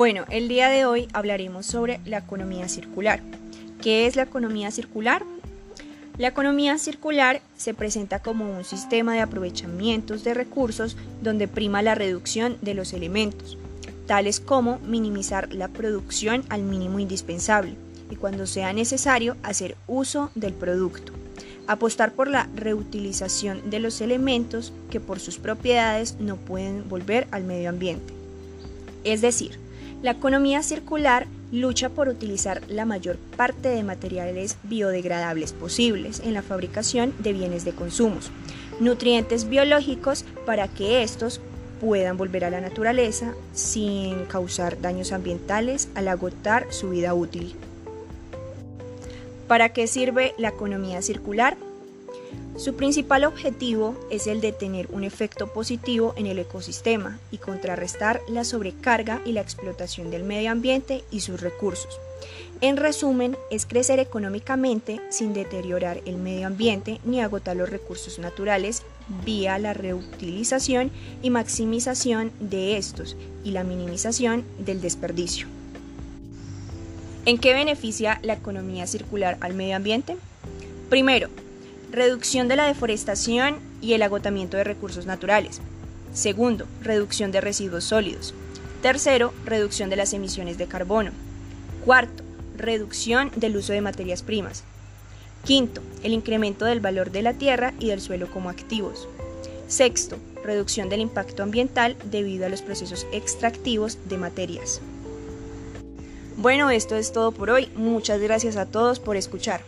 Bueno, el día de hoy hablaremos sobre la economía circular. ¿Qué es la economía circular? La economía circular se presenta como un sistema de aprovechamientos de recursos donde prima la reducción de los elementos, tales como minimizar la producción al mínimo indispensable y cuando sea necesario hacer uso del producto. Apostar por la reutilización de los elementos que por sus propiedades no pueden volver al medio ambiente. Es decir, la economía circular lucha por utilizar la mayor parte de materiales biodegradables posibles en la fabricación de bienes de consumo, nutrientes biológicos para que estos puedan volver a la naturaleza sin causar daños ambientales al agotar su vida útil. ¿Para qué sirve la economía circular? Su principal objetivo es el de tener un efecto positivo en el ecosistema y contrarrestar la sobrecarga y la explotación del medio ambiente y sus recursos. En resumen, es crecer económicamente sin deteriorar el medio ambiente ni agotar los recursos naturales vía la reutilización y maximización de estos y la minimización del desperdicio. ¿En qué beneficia la economía circular al medio ambiente? Primero, reducción de la deforestación y el agotamiento de recursos naturales. Segundo, reducción de residuos sólidos. Tercero, reducción de las emisiones de carbono. Cuarto, reducción del uso de materias primas. Quinto, el incremento del valor de la tierra y del suelo como activos. Sexto, reducción del impacto ambiental debido a los procesos extractivos de materias. Bueno, esto es todo por hoy. Muchas gracias a todos por escuchar.